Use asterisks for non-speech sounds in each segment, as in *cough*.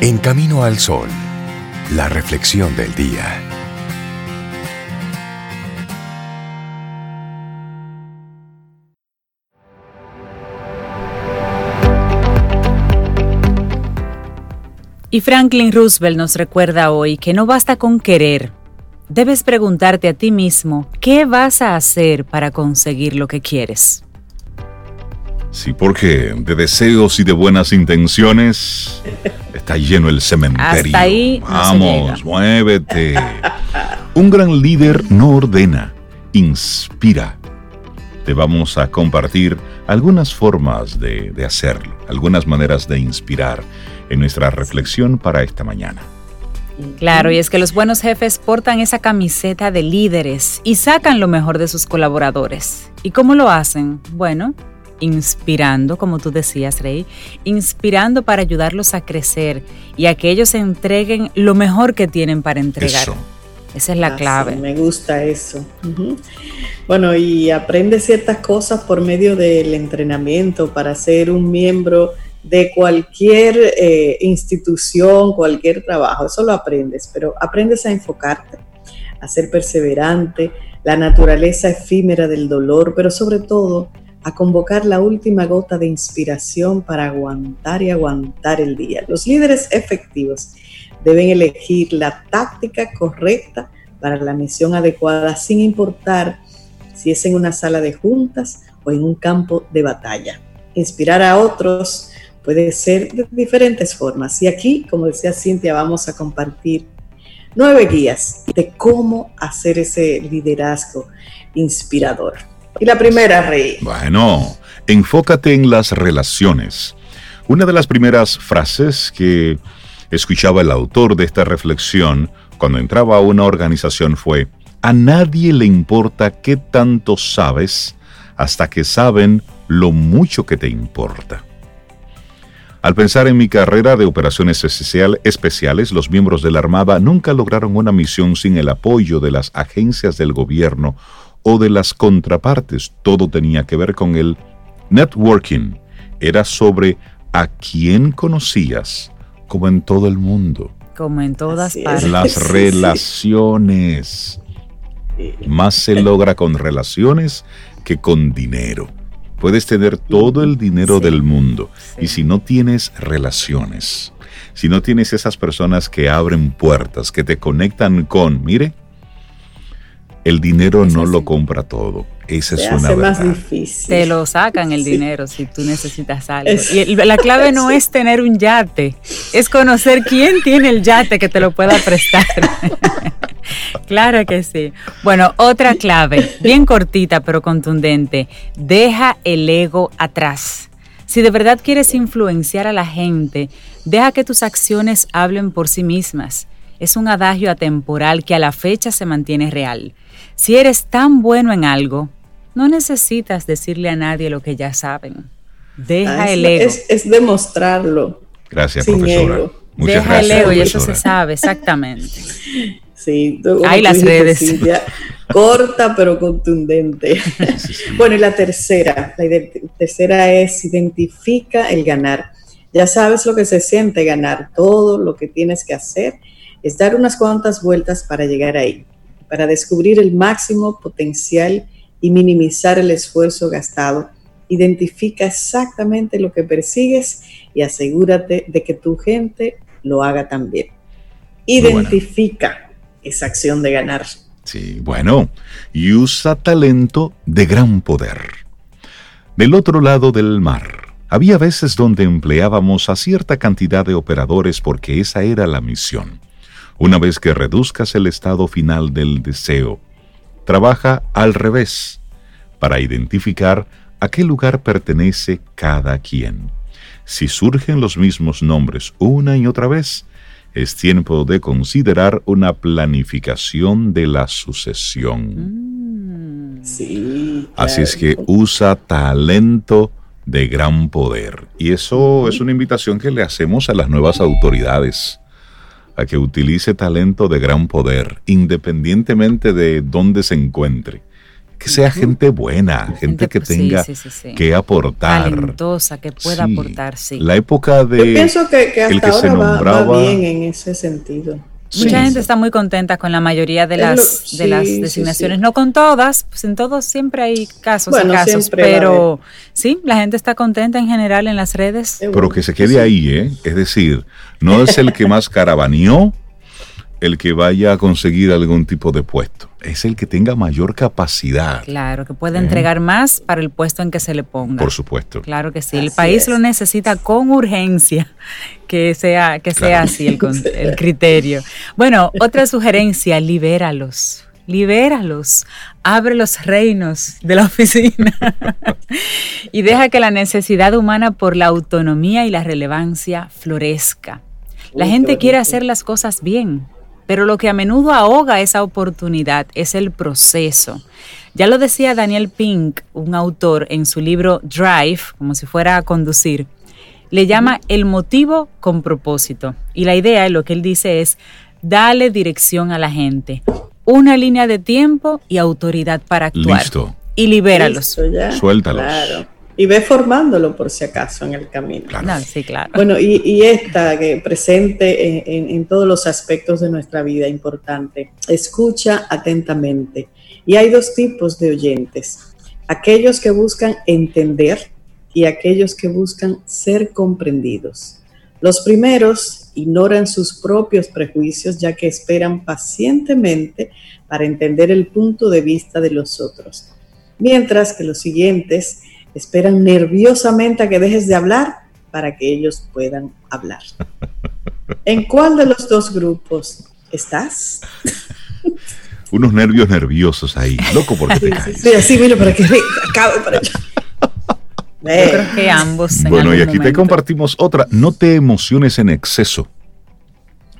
En Camino al Sol, la reflexión del día. Y Franklin Roosevelt nos recuerda hoy que no basta con querer, debes preguntarte a ti mismo qué vas a hacer para conseguir lo que quieres. Sí, porque de deseos y de buenas intenciones está lleno el cementerio. Hasta ahí Vamos, muévete. Un gran líder no ordena, inspira. Te vamos a compartir algunas formas de, de hacerlo, algunas maneras de inspirar en nuestra reflexión para esta mañana. Claro, y es que los buenos jefes portan esa camiseta de líderes y sacan lo mejor de sus colaboradores. ¿Y cómo lo hacen? Bueno, inspirando, como tú decías, Rey, inspirando para ayudarlos a crecer y a que ellos entreguen lo mejor que tienen para entregar. Eso. Esa es la Ah, sí, clave. me gusta eso. Bueno, y aprende ciertas cosas por medio del entrenamiento para ser un miembro de cualquier eh, institución, cualquier trabajo. Eso lo aprendes, pero aprendes a enfocarte, a ser perseverante, la naturaleza efímera del dolor, pero sobre todo a convocar la última gota de inspiración para aguantar y aguantar el día. Los líderes efectivos deben elegir la táctica correcta para la misión adecuada sin importar si es en una sala de juntas o en un campo de batalla. Inspirar a otros puede ser de diferentes formas. Y aquí, como decía Cintia, vamos a compartir nueve guías de cómo hacer ese liderazgo inspirador. Y la primera, Rey. Bueno, enfócate en las relaciones. Una de las primeras frases que escuchaba el autor de esta reflexión cuando entraba a una organización fue, a nadie le importa qué tanto sabes hasta que saben lo mucho que te importa. Al pensar en mi carrera de operaciones especial- especiales, los miembros de la Armada nunca lograron una misión sin el apoyo de las agencias del gobierno o de las contrapartes. Todo tenía que ver con el networking. Era sobre a quién conocías, como en todo el mundo. Como en todas Así es. partes. Las Sí, *laughs* sí. relaciones. Más se logra con relaciones que con dinero. Puedes tener todo el dinero Sí. del mundo Sí. y si no tienes relaciones, si no tienes esas personas que abren puertas, que te conectan con, mire, el dinero no lo compra todo. Esa es una hace más verdad. difícil. Te lo sacan el Sí. dinero si tú necesitas algo. Es- Y el- la clave no es tener un yate, es conocer quién tiene el yate que te lo pueda prestar. *laughs* claro que sí. Bueno, otra clave, bien cortita pero contundente. Deja el ego atrás. Si de verdad quieres influenciar a la gente, deja que tus acciones hablen por sí mismas. Es un adagio atemporal que a la fecha se mantiene real. Si eres tan bueno en algo, no necesitas decirle a nadie lo que ya saben. Deja Ah, el es- ego. Es, es demostrarlo. Gracias, Sin profesora. ego. Muchas Deja gracias. el ego y eso se sabe exactamente. *laughs* Sí, tú- como Ay, tú las redes. Cintia, corta pero contundente. Sí, sí. *laughs* Bueno, y la tercera, la tercera es identifica el ganar. Ya sabes lo que se siente ganar. Todo lo que tienes que hacer es dar unas cuantas vueltas para llegar ahí, para descubrir el máximo potencial y minimizar el esfuerzo gastado. Identifica exactamente lo que persigues y asegúrate de que tu gente lo haga también. Identifica esa acción de ganar. Sí, bueno, y usa talento de gran poder. Del otro lado del mar, había veces donde empleábamos a cierta cantidad de operadores porque esa era la misión. Una vez que reduzcas el estado final del deseo, trabaja al revés para identificar a qué lugar pertenece cada quien. Si surgen los mismos nombres una y otra vez, es tiempo de considerar una planificación de la sucesión. Mm. Sí. Así es que usa talento de gran poder. Y eso es una invitación que le hacemos a las nuevas autoridades, a que utilice talento de gran poder, independientemente de dónde se encuentre. que sea gente buena, gente, que tenga que aportar. Talentosa, que pueda aportar, sí. La época de. Yo pienso que, hasta el que ahora se nombraba, va, bien en ese sentido. Mucha gente está muy contenta con la mayoría de las, de las designaciones, no con todas, pues en todos siempre hay casos y casos, pero sí, la gente está contenta en general en las redes. Pero que se quede ahí, ¿eh? Es decir, no es el que más carabaneó, el que vaya a conseguir algún tipo de puesto. Es el que tenga mayor capacidad. Claro, que pueda entregar más para el puesto en que se le ponga. Por supuesto. Claro que sí. El país lo necesita con urgencia, *laughs* que sea, que sea así el, *laughs* el criterio. Bueno, otra sugerencia, libéralos libéralos, abre los reinos de la *laughs* oficina y deja que la necesidad humana por la autonomía y la relevancia florezca. La gente quiere hacer las cosas bien, pero lo que a menudo ahoga esa oportunidad es el proceso. Ya lo decía Daniel Pink, un autor, en su libro Drive, como si fuera a conducir, le llama el motivo con propósito. Y la idea, lo que él dice es, dale dirección a la gente, una línea de tiempo y autoridad para actuar. Listo. Y libéralos. Suéltalos y ve formándolo por si acaso en el camino. Claro. sí, claro. Bueno, y, esta que presente en, todos los aspectos de nuestra vida importante, escucha atentamente. Y hay dos tipos de oyentes, aquellos que buscan entender y aquellos que buscan ser comprendidos. Los primeros ignoran sus propios prejuicios ya que esperan pacientemente para entender el punto de vista de los otros, mientras que los siguientes esperan nerviosamente a que dejes de hablar para que ellos puedan hablar. *laughs* ¿En cuál de los dos grupos estás? *laughs* Unos nervios nerviosos ahí, loco porque te caes. Sí, así, mira, para que acabe para allá. Yo creo que ambos. bueno, y aquí te compartimos otra. No te emociones en exceso.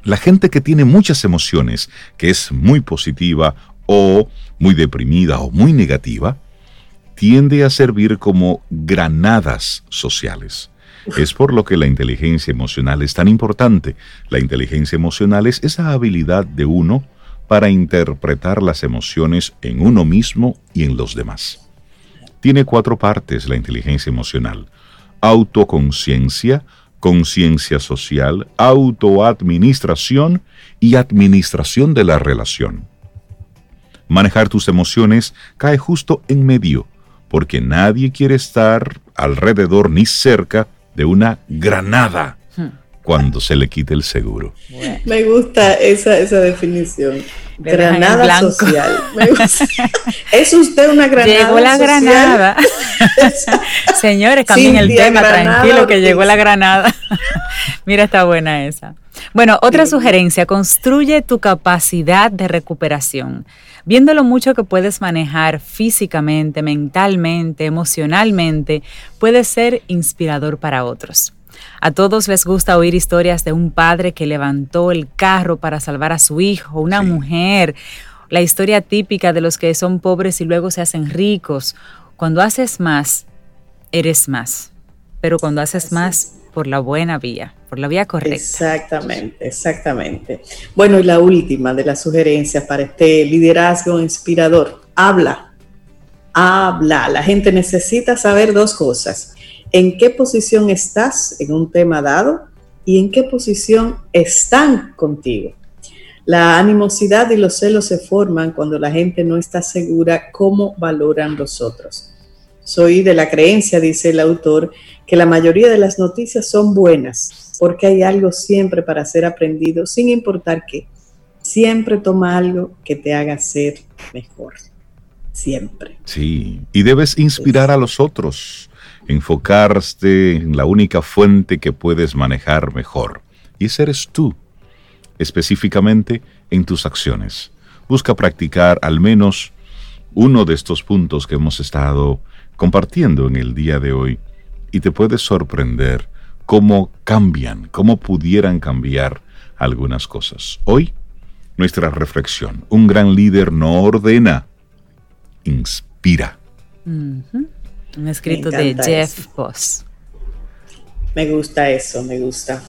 La gente que tiene muchas emociones, que es muy positiva o muy deprimida o muy negativa, tiende a servir como granadas sociales. Es por lo que la inteligencia emocional es tan importante. La inteligencia emocional es esa habilidad de uno para interpretar las emociones en uno mismo y en los demás. Tiene cuatro partes la inteligencia emocional. Autoconciencia, conciencia social, autoadministración y administración de la relación. Manejar tus emociones cae justo en medio porque nadie quiere estar alrededor ni cerca de una granada hmm. cuando se le quite el seguro. Me gusta esa, esa definición. granada social. ¿Es usted una granada? Llegó la granada. *laughs* Señores, cambien el tema, tranquilo, que llegó la granada. *laughs* Mira, está buena esa. Bueno, otra sugerencia, construye tu capacidad de recuperación viendo lo mucho que puedes manejar físicamente, mentalmente, emocionalmente, puede ser inspirador para otros. A todos les gusta oír historias de un padre que levantó el carro para salvar a su hijo, una mujer, la historia típica de los que son pobres y luego se hacen ricos. Cuando haces más, eres más. Pero cuando haces más, por la buena vía, por la vía correcta. Exactamente, exactamente. Bueno, y la última de las sugerencias para este liderazgo inspirador, habla, habla. La gente necesita saber dos cosas. ¿En qué posición estás en un tema dado? ¿Y en qué posición están contigo? La animosidad y los celos se forman cuando la gente no está segura cómo valoran los otros. Soy de la creencia, dice el autor, que la mayoría de las noticias son buenas, porque hay algo siempre para ser aprendido, sin importar qué. Siempre toma algo que te haga ser mejor. Siempre. Sí, y debes inspirar a los otros, enfocarte en la única fuente que puedes manejar mejor. Y ese eres tú, específicamente en tus acciones. Busca practicar al menos uno de estos puntos que hemos estado compartiendo en el día de hoy y te puedes sorprender cómo cambian, cómo pudieran cambiar algunas cosas. Hoy, nuestra reflexión. Un gran líder no ordena, inspira. Un escrito de Jeff Voss. Me gusta eso, me gusta.